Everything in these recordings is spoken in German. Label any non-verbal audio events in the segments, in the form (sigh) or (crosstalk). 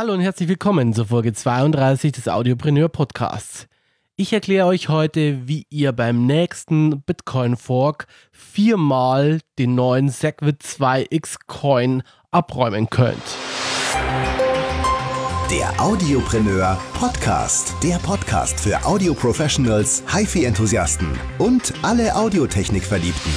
Hallo und herzlich willkommen zur Folge 32 des Audiopreneur Podcasts. Ich erkläre euch heute, wie ihr beim nächsten Bitcoin Fork viermal den neuen Segwit 2X Coin abräumen könnt. Der Audiopreneur Podcast. Der Podcast für Audio-Professionals, HiFi-Enthusiasten und alle Audiotechnik-Verliebten.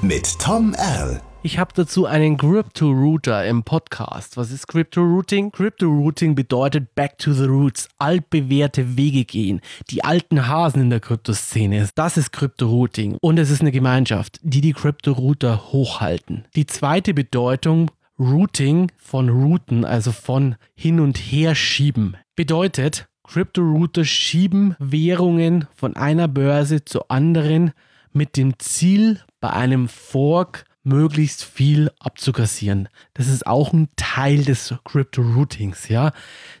Mit Tom Erl. Ich habe dazu einen Crypto-Router im Podcast. Was ist Crypto-Routing? Crypto-Routing bedeutet Back to the Roots, altbewährte Wege gehen, die alten Hasen in der Kryptoszene. Das ist Crypto-Routing und es ist eine Gemeinschaft, die die Crypto-Router hochhalten. Die zweite Bedeutung Routing von Routen, also von hin und her schieben, bedeutet, Crypto-Router schieben Währungen von einer Börse zur anderen mit dem Ziel, bei einem Fork möglichst viel abzukassieren. Das ist auch ein Teil des Crypto-Routings, ja.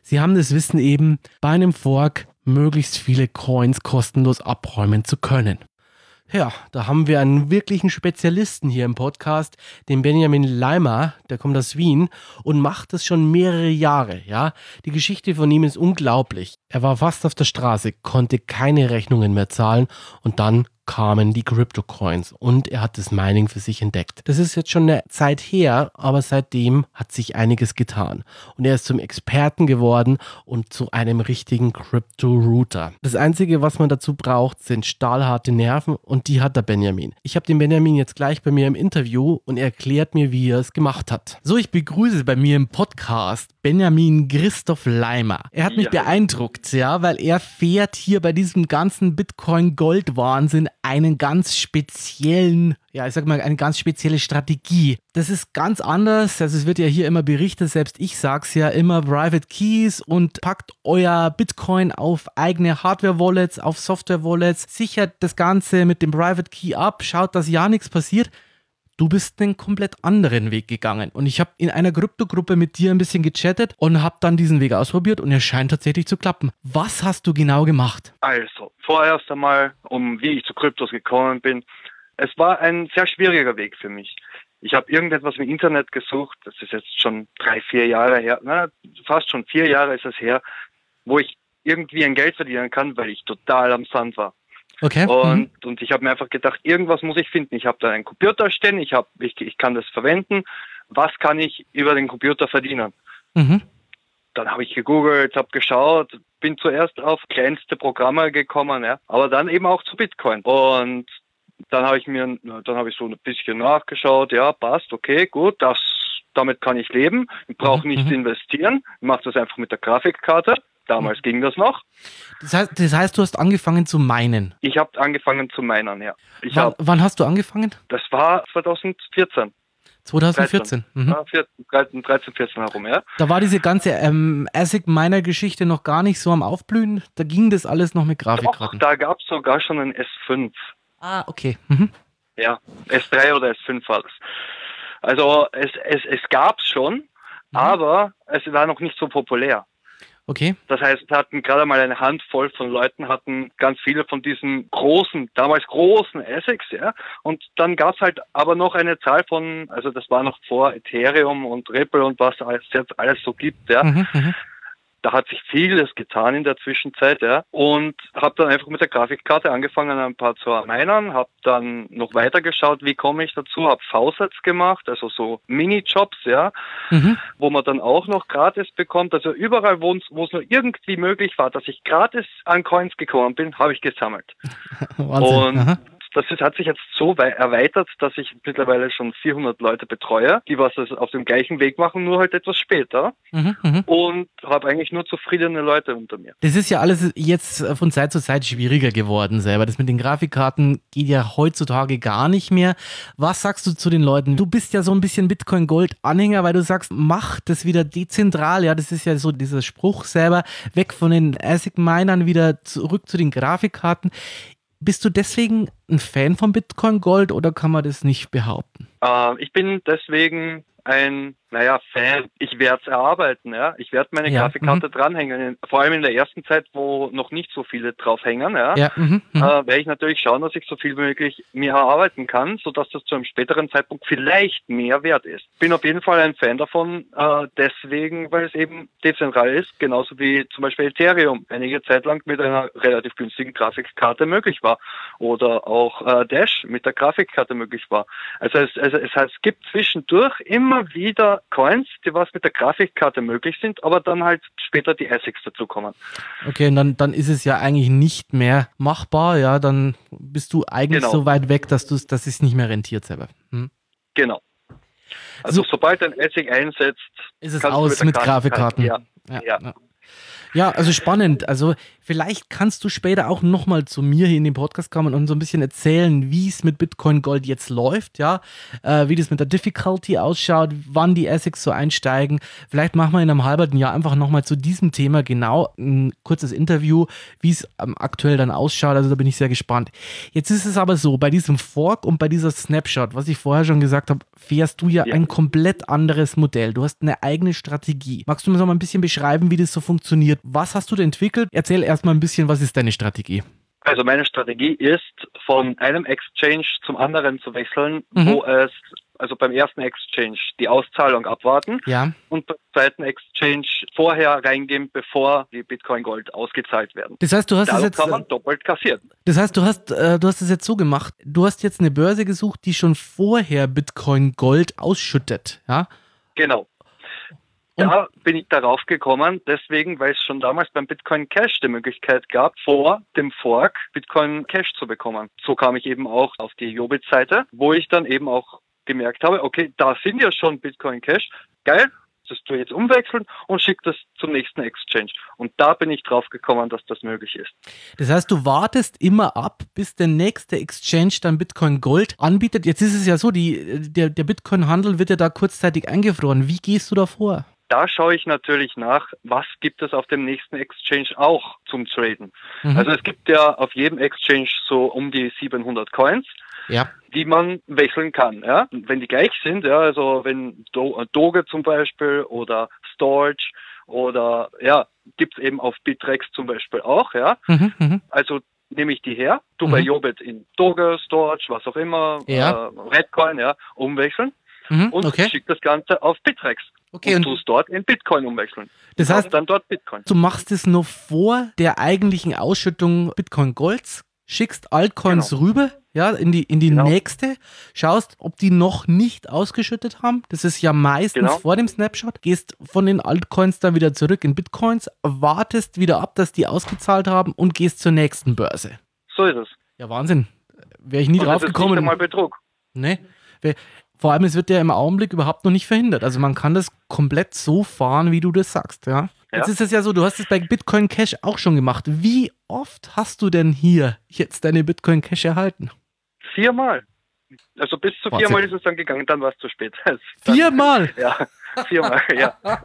Sie haben das Wissen eben, bei einem Fork möglichst viele Coins kostenlos abräumen zu können. Ja, da haben wir einen wirklichen Spezialisten hier im Podcast, den Benjamin Leimer, der kommt aus Wien und macht das schon mehrere Jahre, ja. Die Geschichte von ihm ist unglaublich. Er war fast auf der Straße, konnte keine Rechnungen mehr zahlen und dann kamen die Crypto-Coins und er hat das Mining für sich entdeckt. Das ist jetzt schon eine Zeit her, aber seitdem hat sich einiges getan. Und er ist zum Experten geworden und zu einem richtigen Crypto-Router. Das Einzige, was man dazu braucht, sind stahlharte Nerven und die hat der Benjamin. Ich habe den Benjamin jetzt gleich bei mir im Interview und er erklärt mir, wie er es gemacht hat. So, ich begrüße bei mir im Podcast Benjamin Christoph Leimer. Er hat mich ja. beeindruckt, ja, weil er fährt hier bei diesem ganzen Bitcoin-Gold-Wahnsinn einen ganz speziellen, ja, ich sag mal, eine ganz spezielle Strategie. Das ist ganz anders. Also es wird ja hier immer berichtet, selbst ich sag's ja immer Private Keys und packt euer Bitcoin auf eigene Hardware-Wallets, auf Software-Wallets, sichert das Ganze mit dem Private Key ab, schaut, dass ja nichts passiert du bist einen komplett anderen Weg gegangen. Und ich habe in einer Kryptogruppe mit dir ein bisschen gechattet und habe dann diesen Weg ausprobiert und er scheint tatsächlich zu klappen. Was hast du genau gemacht? Also, vorerst einmal, um wie ich zu Kryptos gekommen bin. Es war ein sehr schwieriger Weg für mich. Ich habe irgendetwas im Internet gesucht, das ist jetzt schon drei, vier Jahre her, na, fast schon vier Jahre ist es her, wo ich irgendwie ein Geld verdienen kann, weil ich total am Sand war. Okay. Und, mhm. und ich habe mir einfach gedacht, irgendwas muss ich finden. Ich habe da einen Computer stehen, ich, hab, ich, ich kann das verwenden. Was kann ich über den Computer verdienen? Mhm. Dann habe ich gegoogelt, habe geschaut, bin zuerst auf kleinste Programme gekommen, ja, aber dann eben auch zu Bitcoin. Und dann habe ich mir, dann habe ich so ein bisschen nachgeschaut, ja, passt, okay, gut, das, damit kann ich leben. Ich brauche mhm. nicht mhm. investieren, ich mache das einfach mit der Grafikkarte. Damals ging das noch. Das heißt, das heißt, du hast angefangen zu meinen? Ich habe angefangen zu meinen, ja. Ich wann, hab, wann hast du angefangen? Das war 2014. 2014. 13, mhm. ja, 14, 13, 14 herum, ja. Da war diese ganze ähm, ASIC-Miner-Geschichte noch gar nicht so am Aufblühen. Da ging das alles noch mit Grafikkarten. Doch, da gab es sogar schon ein S5. Ah, okay. Mhm. Ja, S3 oder S5 war das. Also es, es, es gab es schon, mhm. aber es war noch nicht so populär. Okay. Das heißt, wir hatten gerade mal eine Handvoll von Leuten, hatten ganz viele von diesen großen, damals großen ASICs, ja. Und dann gab es halt aber noch eine Zahl von, also das war noch vor Ethereum und Ripple und was es jetzt alles so gibt, ja. Mhm, mhm. Da hat sich vieles getan in der Zwischenzeit, ja. Und habe dann einfach mit der Grafikkarte angefangen, ein paar zu minern, habe dann noch weiter geschaut, wie komme ich dazu, habe V-Sets gemacht, also so Mini-Jobs, ja, mhm. wo man dann auch noch gratis bekommt. Also überall, wo es nur irgendwie möglich war, dass ich gratis an Coins gekommen bin, habe ich gesammelt. (laughs) Wahnsinn. Und Aha das hat sich jetzt so erweitert, dass ich mittlerweile schon 400 Leute betreue, die was auf dem gleichen Weg machen, nur halt etwas später. Mhm, mh. Und habe eigentlich nur zufriedene Leute unter mir. Das ist ja alles jetzt von Zeit zu Zeit schwieriger geworden selber. Das mit den Grafikkarten geht ja heutzutage gar nicht mehr. Was sagst du zu den Leuten? Du bist ja so ein bisschen Bitcoin Gold Anhänger, weil du sagst, mach das wieder dezentral. Ja, das ist ja so dieser Spruch selber, weg von den ASIC Minern wieder zurück zu den Grafikkarten. Bist du deswegen ein Fan von Bitcoin Gold oder kann man das nicht behaupten? Äh, ich bin deswegen ein naja, Fan, ich werde es erarbeiten, ja. Ich werde meine Ja, Grafikkarte dranhängen. Vor allem in der ersten Zeit, wo noch nicht so viele draufhängen, ja. Ja, mhm, mhm. Äh, werde ich natürlich schauen, dass ich so viel wie möglich mir erarbeiten kann, sodass das zu einem späteren Zeitpunkt vielleicht mehr wert ist. Bin auf jeden Fall ein Fan davon, äh, deswegen, weil es eben dezentral ist, genauso wie zum Beispiel Ethereum einige Zeit lang mit einer relativ günstigen Grafikkarte möglich war. Oder auch äh, Dash mit der Grafikkarte möglich war. Also es, also es heißt, es gibt zwischendurch immer wieder Coins, die was mit der Grafikkarte möglich sind, aber dann halt später die ASICs dazukommen. Okay, und dann, dann ist es ja eigentlich nicht mehr machbar, ja, dann bist du eigentlich Genau. so weit weg, dass du dass es nicht mehr rentiert selber. Hm. Genau. Also So- sobald ein ASIC einsetzt, Ist es aus der mit Grafikkarten. Ja. Ja, Ja. ja. Ja, also spannend. Also vielleicht kannst du später auch nochmal zu mir hier in den Podcast kommen und so ein bisschen erzählen, wie es mit Bitcoin Gold jetzt läuft, ja, äh, wie das mit der Difficulty ausschaut, wann die ASICs so einsteigen. Vielleicht machen wir in einem halben Jahr einfach nochmal zu diesem Thema genau ein kurzes Interview, wie es ähm, aktuell dann ausschaut. Also da bin ich sehr gespannt. Jetzt ist es aber so, bei diesem Fork und bei dieser Snapshot, was ich vorher schon gesagt habe, fährst du ja, Ja. ein komplett anderes Modell. Du hast eine eigene Strategie. Magst du mir so mal ein bisschen beschreiben, wie das so funktioniert? Was hast du denn entwickelt? Erzähl erstmal ein bisschen, was ist deine Strategie? Also meine Strategie ist, von einem Exchange zum anderen zu wechseln, Mhm. wo es, also beim ersten Exchange die Auszahlung abwarten Ja, und beim zweiten Exchange vorher reingehen, bevor die Bitcoin Gold ausgezahlt werden. das heißt, du hast es jetzt, kann man doppelt kassieren. das heißt, du hast, äh, du hast es jetzt so gemacht. Du hast jetzt eine Börse gesucht, die schon vorher Bitcoin Gold ausschüttet. Ja, Genau. Und- Da bin ich darauf gekommen, deswegen, weil es schon damals beim Bitcoin Cash die Möglichkeit gab, vor dem Fork Bitcoin Cash zu bekommen. So kam ich eben auch auf die Jobit-Seite, wo ich dann eben auch gemerkt habe, okay, da sind ja schon Bitcoin Cash. Geil, das du jetzt umwechseln und schick das zum nächsten Exchange. Und da bin ich drauf gekommen, dass das möglich ist. Das heißt, du wartest immer ab, bis der nächste Exchange dann Bitcoin Gold anbietet. Jetzt ist es ja so, die, der, der Bitcoin-Handel wird ja da kurzzeitig eingefroren. Wie gehst du da vor? Da schaue ich natürlich nach, was gibt es auf dem nächsten Exchange auch zum Traden. Mhm. Also es gibt ja auf jedem Exchange so um die 700 Coins. ja. die man wechseln kann. Ja? Wenn die gleich sind, ja, also wenn Do Doge zum Beispiel oder Storage oder ja, gibt's eben auf Bitrex zum Beispiel auch, ja. Mhm, mhm. Also nehme ich die her, tu bei Mhm. Jobit in Doge, Storage, was auch immer, Ja. äh, Redcoin, ja, umwechseln Mhm, und okay. schick das Ganze auf Bitrex. Okay, und und tust dort in Bitcoin umwechseln. das heißt, dann dort Bitcoin. du machst es noch vor der eigentlichen Ausschüttung Bitcoin Golds, schickst Altcoins Genau. rüber, ja, in die, in die Genau. nächste, schaust, ob die noch nicht ausgeschüttet haben. Das ist ja meistens Genau. vor dem Snapshot. Gehst von den Altcoins dann wieder zurück in Bitcoins, wartest wieder ab, dass die ausgezahlt haben und gehst zur nächsten Börse. So ist es. Ja, Wahnsinn. Wäre ich nie Und drauf das ist gekommen. nicht einmal Betrug. Ne? Vor allem, es wird ja im Augenblick überhaupt noch nicht verhindert. Also man kann das komplett so fahren, wie du das sagst, ja. Jetzt Ja. ist es ja so, du hast es bei Bitcoin Cash auch schon gemacht. Wie oft hast du denn hier jetzt deine Bitcoin Cash erhalten? Viermal. Also bis zu Wahnsinn. viermal ist es dann gegangen, dann war es zu spät. (laughs) Dann- Viermal! (laughs) Ja, viermal, ja. (laughs)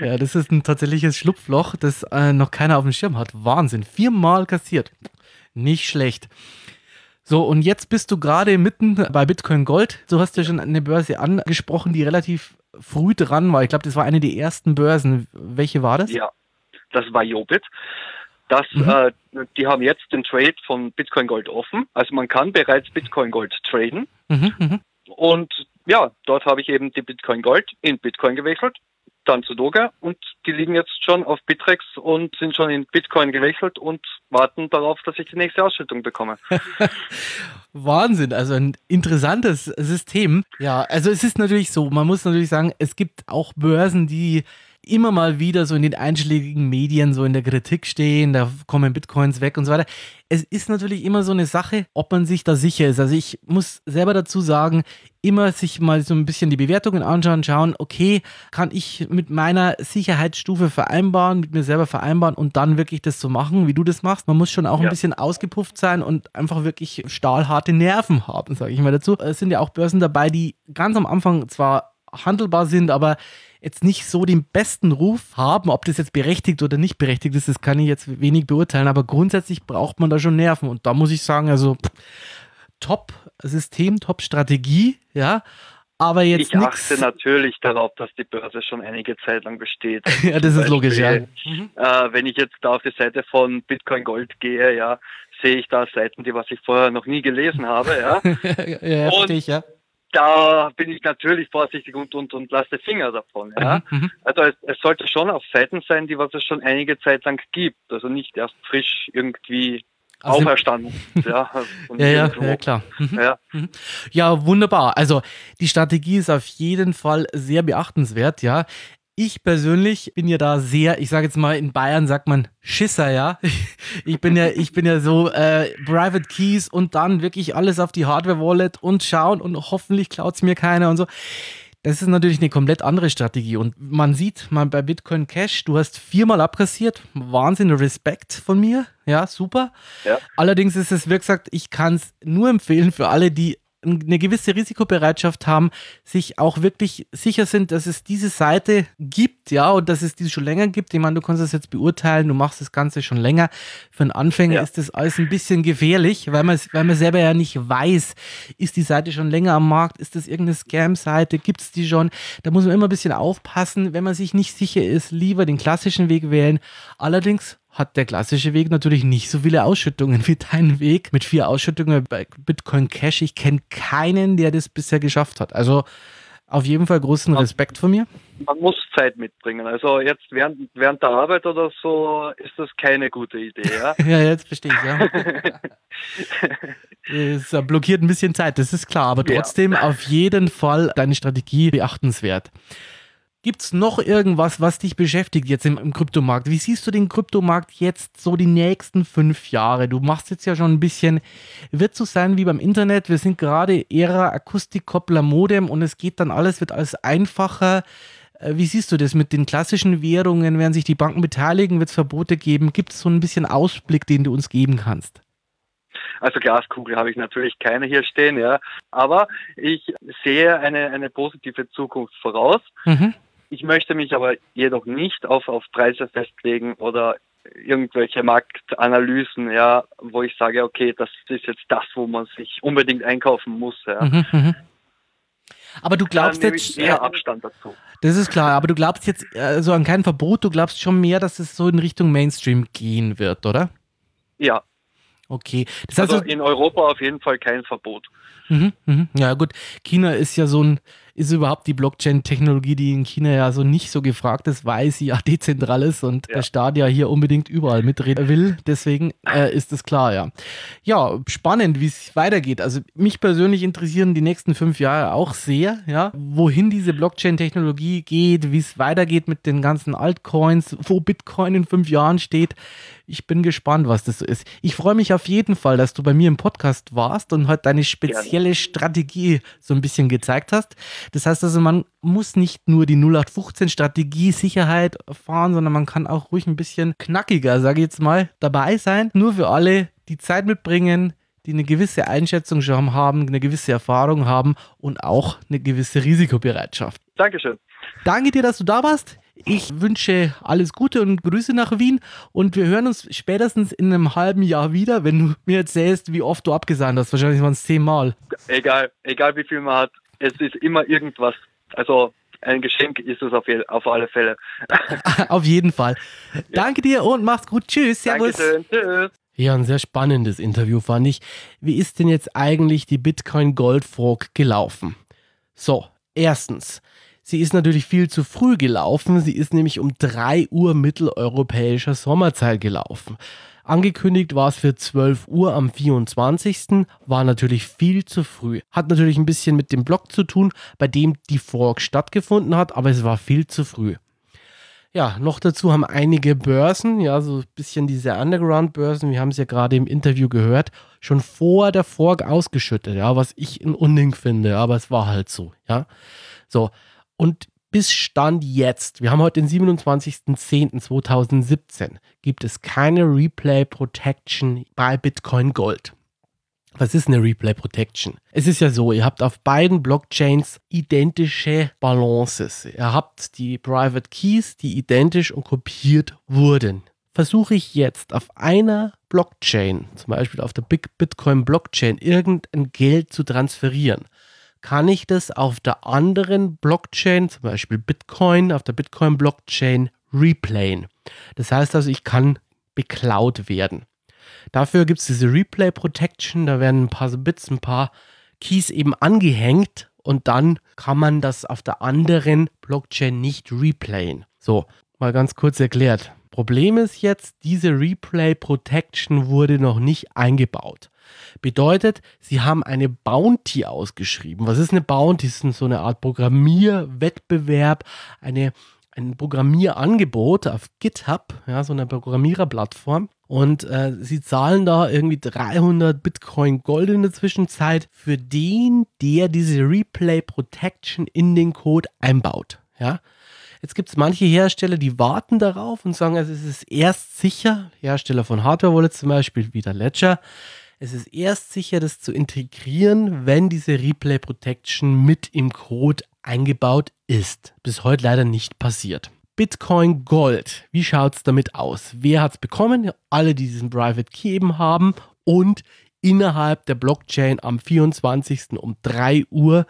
Ja, das ist ein tatsächliches Schlupfloch, das äh, noch keiner auf dem Schirm hat. Wahnsinn. Viermal kassiert. Nicht schlecht. So, und jetzt bist du gerade mitten bei Bitcoin Gold. Du hast ja schon eine Börse angesprochen, die relativ früh dran war. Ich glaube, das war eine der ersten Börsen. Welche war das? Ja, das war Jobit. Das, Mhm. äh, die haben jetzt den Trade von Bitcoin Gold offen. Also man kann bereits Bitcoin Gold traden. Mhm, mhm. Und ja, dort habe ich eben die Bitcoin Gold in Bitcoin gewechselt, dann zu Doge und die liegen jetzt schon auf Bitrex und sind schon in Bitcoin gewechselt und warten darauf, dass ich die nächste Ausschüttung bekomme. (laughs) Wahnsinn, also ein interessantes System. Ja, also es ist natürlich so, man muss natürlich sagen, es gibt auch Börsen, die immer mal wieder so in den einschlägigen Medien so in der Kritik stehen, da kommen Bitcoins weg und so weiter. Es ist natürlich immer so eine Sache, ob man sich da sicher ist. Also ich muss selber dazu sagen, immer sich mal so ein bisschen die Bewertungen anschauen, schauen, okay, kann ich mit meiner Sicherheitsstufe vereinbaren, mit mir selber vereinbaren und dann wirklich das so machen, wie du das machst. Man muss schon auch ein Ja. bisschen ausgepufft sein und einfach wirklich stahlharte Nerven haben, sage ich mal dazu. Es sind ja auch Börsen dabei, die ganz am Anfang zwar handelbar sind, aber jetzt nicht so den besten Ruf haben, ob das jetzt berechtigt oder nicht berechtigt ist, das kann ich jetzt wenig beurteilen, aber grundsätzlich braucht man da schon Nerven und da muss ich sagen, also Top-System, Top-Strategie, ja, Aber jetzt ich nix. achte natürlich darauf, dass die Börse schon einige Zeit lang besteht. (laughs) ja, das ist logisch, ja. Beispiel, Äh, wenn ich jetzt da auf die Seite von Bitcoin Gold gehe, ja, sehe ich da Seiten, die was ich vorher noch nie gelesen habe, ja. (laughs) ja, ja, Und- verstehe ich, ja. Da bin ich natürlich vorsichtig und, und, und lasse Finger davon. Ja? Mhm, mhm. Also es, es sollte schon auf Seiten sein, die was es schon einige Zeit lang gibt. Also nicht erst frisch irgendwie Also- auferstanden. ja, (laughs) von Ja, ja, klar. Mhm. Ja. Ja, wunderbar. Also die Strategie ist auf jeden Fall sehr beachtenswert, ja. Ich persönlich bin ja da sehr, ich sage jetzt mal, in Bayern sagt man Schisser, ja. (laughs) Ich bin ja, ich bin ja so äh, Private Keys und dann wirklich alles auf die Hardware-Wallet und schauen und hoffentlich klaut es mir keiner und so. Das ist natürlich eine komplett andere Strategie. Und man sieht, man bei Bitcoin Cash, du hast viermal abkassiert. Wahnsinn, Respekt von mir. Ja, super. Ja. Allerdings ist es, wie gesagt, ich kann es nur empfehlen für alle, die eine gewisse Risikobereitschaft haben, sich auch wirklich sicher sind, dass es diese Seite gibt, ja, und dass es diese schon länger gibt. Ich meine, du kannst das jetzt beurteilen, du machst das Ganze schon länger. Für einen Anfänger Ja. ist das alles ein bisschen gefährlich, weil man, weil man selber ja nicht weiß, ist die Seite schon länger am Markt, ist das irgendeine Scam-Seite, gibt es die schon? Da muss man immer ein bisschen aufpassen, wenn man sich nicht sicher ist, lieber den klassischen Weg wählen. Allerdings hat der klassische Weg natürlich nicht so viele Ausschüttungen (laughs) wie dein Weg mit vier Ausschüttungen bei Bitcoin Cash. Ich kenne keinen, der das bisher geschafft hat. Also auf jeden Fall großen Respekt von mir. Man muss Zeit mitbringen. Also jetzt während, während der Arbeit oder so ist das keine gute Idee. Ja? (laughs) Ja, jetzt verstehe ich, ja. (laughs) Es blockiert ein bisschen Zeit, das ist klar, aber Ja. trotzdem auf jeden Fall deine Strategie beachtenswert. Gibt es noch irgendwas, was dich beschäftigt jetzt im, im Kryptomarkt? Wie siehst du den Kryptomarkt jetzt so die nächsten fünf Jahre? Du machst jetzt ja schon ein bisschen, wird so sein wie beim Internet. Wir sind gerade Ära Akustikkoppler Modem und es geht dann alles, wird alles einfacher. Äh, Wie siehst du das mit den klassischen Währungen? Werden sich die Banken beteiligen? Wird es Verbote geben? Gibt es so ein bisschen Ausblick, den du uns geben kannst? Also Glaskugel habe ich natürlich keine hier stehen, ja. Aber ich sehe eine, eine positive Zukunft voraus. Mhm. Ich möchte mich aber jedoch nicht auf, auf Preise festlegen oder irgendwelche Marktanalysen, ja, wo ich sage, okay, das ist jetzt das, wo man sich unbedingt einkaufen muss. Ja. Mhm, mhm. Aber du glaubst jetzt, eher äh, Abstand dazu. das ist klar, aber du glaubst jetzt äh, so an kein Verbot, du glaubst schon mehr, dass es so in Richtung Mainstream gehen wird, oder? Ja, Okay. Das heißt, also in Europa auf jeden Fall kein Verbot. Mhm, mhm. Ja, gut. China ist ja so ein, ist überhaupt die Blockchain-Technologie, die in China ja so nicht so gefragt ist, weil sie ja (laughs) dezentral ist und Ja. der Staat ja hier unbedingt überall mitreden will. Deswegen äh, ist das klar, ja. Ja, spannend, wie es weitergeht. Also mich persönlich interessieren die nächsten fünf Jahre auch sehr, ja, wohin diese Blockchain-Technologie geht, wie es weitergeht mit den ganzen Altcoins, wo Bitcoin in fünf Jahren steht. Ich bin gespannt, was das so ist. Ich freue mich auf jeden Fall, dass du bei mir im Podcast warst und heute deine spezielle Strategie so ein bisschen gezeigt hast. Das heißt also, man muss nicht nur die 0815 Strategie Sicherheit fahren, sondern man kann auch ruhig ein bisschen knackiger, sage ich jetzt mal, dabei sein. Nur für alle, die Zeit mitbringen, die eine gewisse Einschätzung schon haben, eine gewisse Erfahrung haben und auch eine gewisse Risikobereitschaft. Dankeschön. Danke dir, dass du da warst. Ich wünsche alles Gute und Grüße nach Wien und wir hören uns spätestens in einem halben Jahr wieder, wenn du mir erzählst, wie oft du abgesagt hast. Wahrscheinlich waren es zehnmal. Egal, egal wie viel man hat, es ist immer irgendwas. Also ein Geschenk ist es auf, je, auf alle Fälle. (laughs) Auf jeden Fall. Danke dir und mach's gut. Tschüss. Servus. Dankeschön. Tschüss. Ja, ein sehr spannendes Interview fand ich. Wie ist denn jetzt eigentlich die Bitcoin Gold Fork gelaufen? So, erstens, sie ist natürlich viel zu früh gelaufen. Sie ist nämlich um 3 Uhr mitteleuropäischer Sommerzeit gelaufen. Angekündigt war es für 12 Uhr am 24. War natürlich viel zu früh. Hat natürlich ein bisschen mit dem Block zu tun, bei dem die Fork stattgefunden hat, aber es war viel zu früh. Ja, noch dazu haben einige Börsen, ja, so ein bisschen diese Underground-Börsen, wir haben es ja gerade im Interview gehört, schon vor der Fork ausgeschüttet, ja, was ich ein Unding finde, aber es war halt so, ja. So, und bis Stand jetzt, wir haben heute den 27.10.2017, gibt es keine Replay Protection bei Bitcoin Gold. Was ist eine Replay Protection? Es ist ja so, ihr habt auf beiden Blockchains identische Balances. Ihr habt die Private Keys, die identisch und kopiert wurden. Versuche ich jetzt auf einer Blockchain, zum Beispiel auf der Big Bitcoin Blockchain, irgendein Geld zu transferieren, kann ich das auf der anderen Blockchain, zum Beispiel Bitcoin, auf der Bitcoin-Blockchain replayen. Das heißt also, ich kann beklaut werden. Dafür gibt es diese Replay Protection, da werden ein paar Bits, ein paar Keys eben angehängt und dann kann man das auf der anderen Blockchain nicht replayen. So, mal ganz kurz erklärt. Problem ist jetzt, diese Replay Protection wurde noch nicht eingebaut. Bedeutet, sie haben eine Bounty ausgeschrieben. Was ist eine Bounty? Das ist so eine Art Programmierwettbewerb, eine, ein Programmierangebot auf GitHub, ja, so eine Programmiererplattform. Und äh, sie zahlen da irgendwie 300 Bitcoin Gold in der Zwischenzeit für den, der diese Replay Protection in den Code einbaut. Ja. Jetzt gibt es manche Hersteller, die warten darauf und sagen, also es ist erst sicher, Hersteller von Hardware-Wallets zum Beispiel, wie der Ledger, es ist erst sicher, das zu integrieren, wenn diese Replay Protection mit im Code eingebaut ist. Bis heute leider nicht passiert. Bitcoin Gold, wie schaut es damit aus? Wer hat es bekommen? Alle, die diesen Private Key eben haben und innerhalb der Blockchain am 24. um 3 Uhr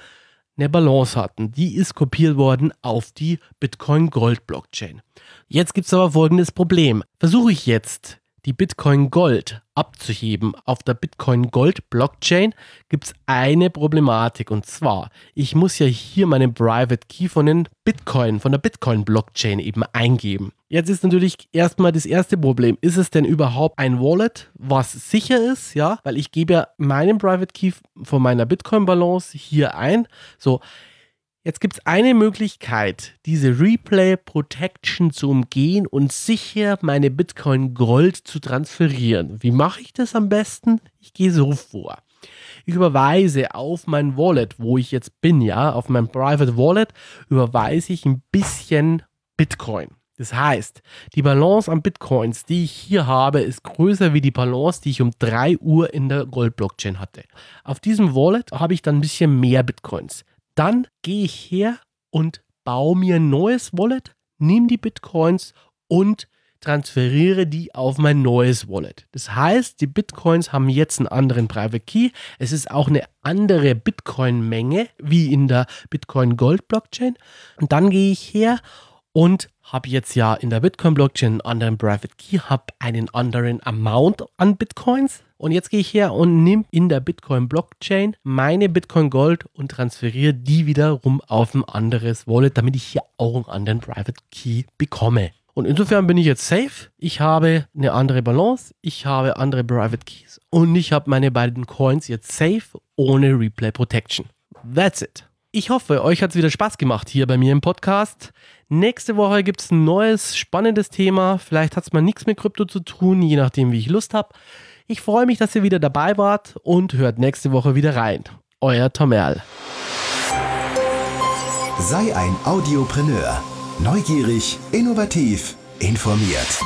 eine Balance hatten. Die ist kopiert worden auf die Bitcoin Gold Blockchain. Jetzt gibt es aber folgendes Problem. Versuche ich jetzt die Bitcoin Gold abzuheben auf der Bitcoin Gold Blockchain, gibt es eine Problematik und zwar, ich muss ja hier meinen Private Key von den Bitcoin, von der Bitcoin Blockchain eben eingeben. Jetzt ist natürlich erstmal das erste Problem, ist es denn überhaupt ein Wallet, was sicher ist, ja, weil ich gebe ja meinen Private Key von meiner Bitcoin Balance hier ein. So, Jetzt gibt es eine Möglichkeit, diese Replay Protection zu umgehen und sicher meine Bitcoin Gold zu transferieren. Wie mache ich das am besten? Ich gehe so vor. Ich überweise auf mein Wallet, wo ich jetzt bin, ja, auf mein Private Wallet, überweise ich ein bisschen Bitcoin. Das heißt, die Balance an Bitcoins, die ich hier habe, ist größer wie die Balance, die ich um 3 Uhr in der Gold-Blockchain hatte. Auf diesem Wallet habe ich dann ein bisschen mehr Bitcoins. Dann gehe ich her und baue mir ein neues Wallet, nehme die Bitcoins und transferiere die auf mein neues Wallet. Das heißt, die Bitcoins haben jetzt einen anderen Private Key. Es ist auch eine andere Bitcoin-Menge wie in der Bitcoin Gold Blockchain. Und dann gehe ich her und habe jetzt ja in der Bitcoin-Blockchain einen anderen Private Key, habe einen anderen Amount an Bitcoins. Und jetzt gehe ich her und nehme in der Bitcoin-Blockchain meine Bitcoin Gold und transferiere die wiederum auf ein anderes Wallet, damit ich hier auch einen anderen Private Key bekomme. Und insofern bin ich jetzt safe. Ich habe eine andere Balance, ich habe andere Private Keys und ich habe meine beiden Coins jetzt safe ohne Replay Protection. That's it. Ich hoffe, euch hat es wieder Spaß gemacht hier bei mir im Podcast. Nächste Woche gibt es ein neues, spannendes Thema. Vielleicht hat es mal nichts mit Krypto zu tun, je nachdem, wie ich Lust habe. Ich freue mich, dass ihr wieder dabei wart und hört nächste Woche wieder rein. Euer Tom Erl. Sei ein Audiopreneur. Neugierig, innovativ, informiert.